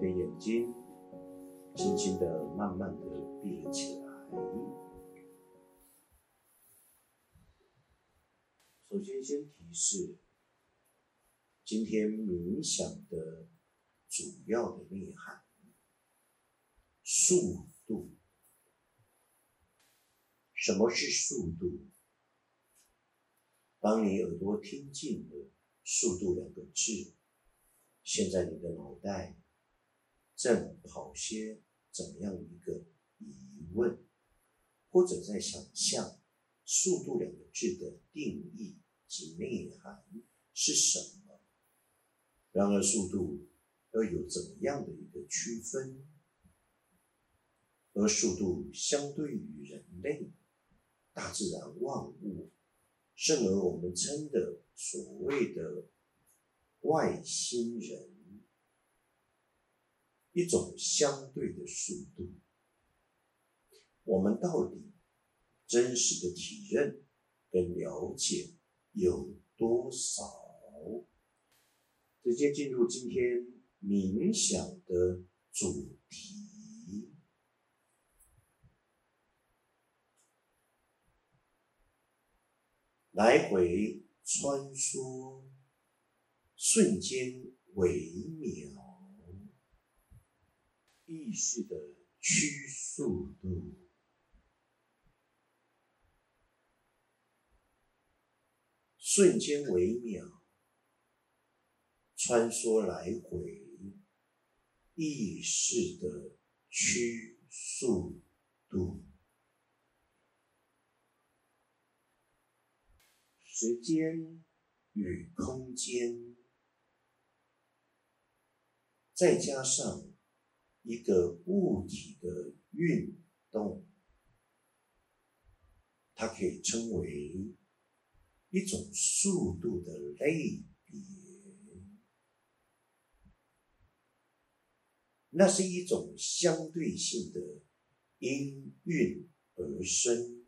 的眼睛，轻轻的、慢慢的闭了起来。首先，先提示今天冥想的主要的内涵：速度。什么是速度？当你耳朵听进了“速度”两个字，现在你的脑袋正跑些怎么样一个疑问，或者在想象“速度”两个字的定义及内涵是什么？然而，速度要有怎么样的一个区分？而速度相对于人类。大自然万物，甚而我们称的所谓的外星人，一种相对的速度，我们到底真实的体认跟了解有多少？直接进入今天冥想的主题。来回穿梭，瞬间微秒，意识的趋速度，瞬间微秒，穿梭来回，意识的趋速度。时间与空间，再加上一个物体的运动，它可以称为一种速度的类别。那是一种相对性的因运而生。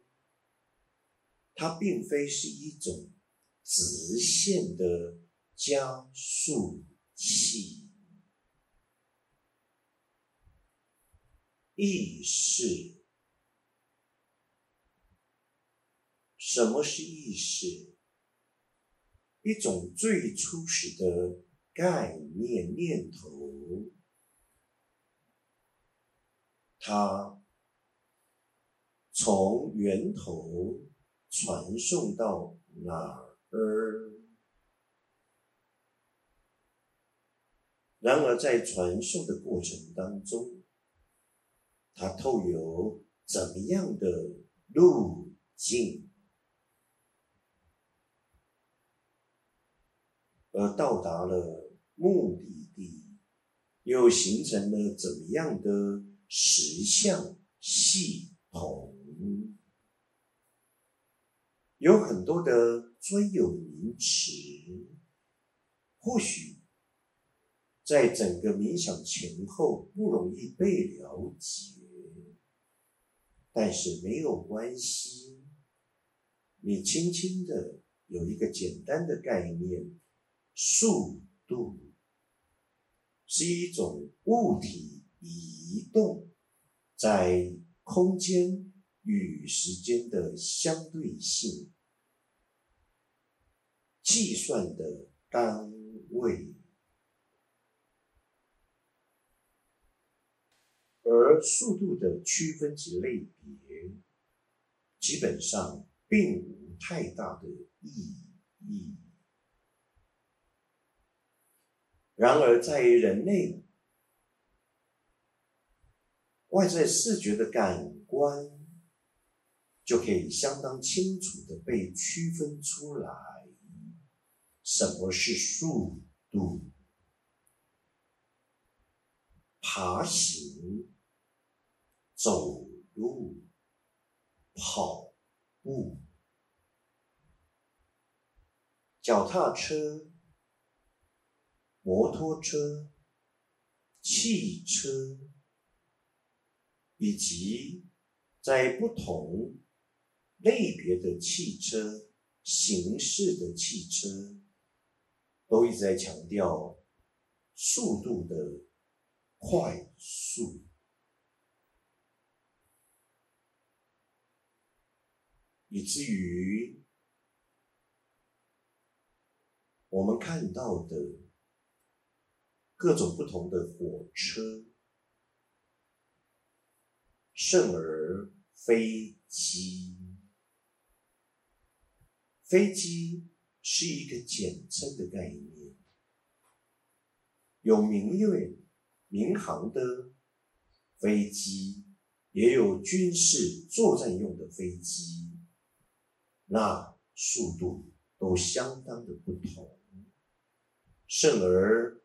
它并非是一种直线的加速器。意识，什么是意识？一种最初始的概念念头，它从源头。传送到哪儿？然而，在传送的过程当中，它透有怎么样的路径，而到达了目的地，又形成了怎么样的实相系统？有很多的专有名词，或许在整个冥想前后不容易被了解，但是没有关系，你轻轻的有一个简单的概念：速度是一种物体移动在空间。与时间的相对性计算的单位，而速度的区分及类别，基本上并无太大的意义。然而，在人类外在视觉的感官。就可以相当清楚的被区分出来，什么是速度？爬行、走路、跑步、脚踏车、摩托车、汽车，以及在不同。类别的汽车形式的汽车，都一直在强调速度的快速，以至于我们看到的各种不同的火车，甚而飞机。飞机是一个简称的概念，有民用。民航的飞机也有军事作战用的飞机，那速度都相当的不同。甚而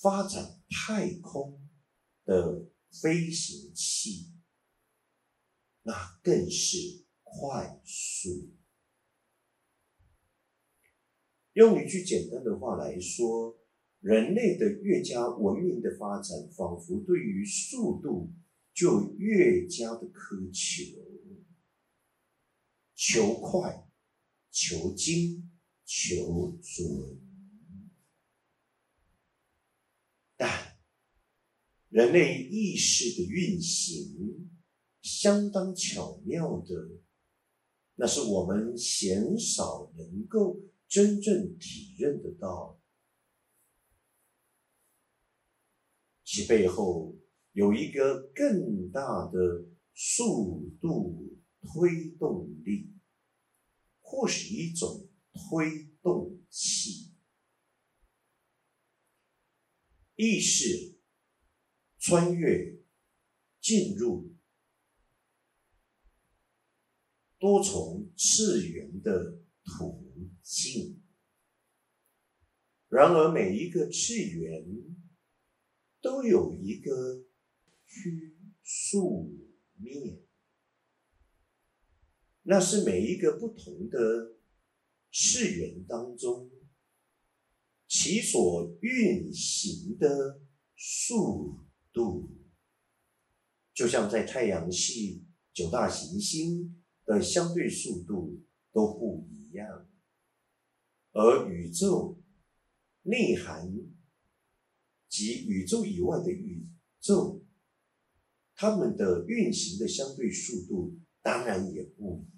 发展太空的飞行器，那更是快速。用一句简单的话来说。人类的越加文明的发展，仿佛对于速度就越加的苛求，求快、求精、求准。但人类意识的运行相当巧妙的，那是我们鲜少能够真正体认得到。其背后有一个更大的速度推动力，或是一种推动器，意识穿越进入多重次元的途径。然而，每一个次元。都有一个趋数面，那是每一个不同的次元当中，其所运行的速度，就像在太阳系九大行星的相对速度都不一样，而宇宙内涵。及宇宙以外的宇宙，它们的运行的相对速度当然也不一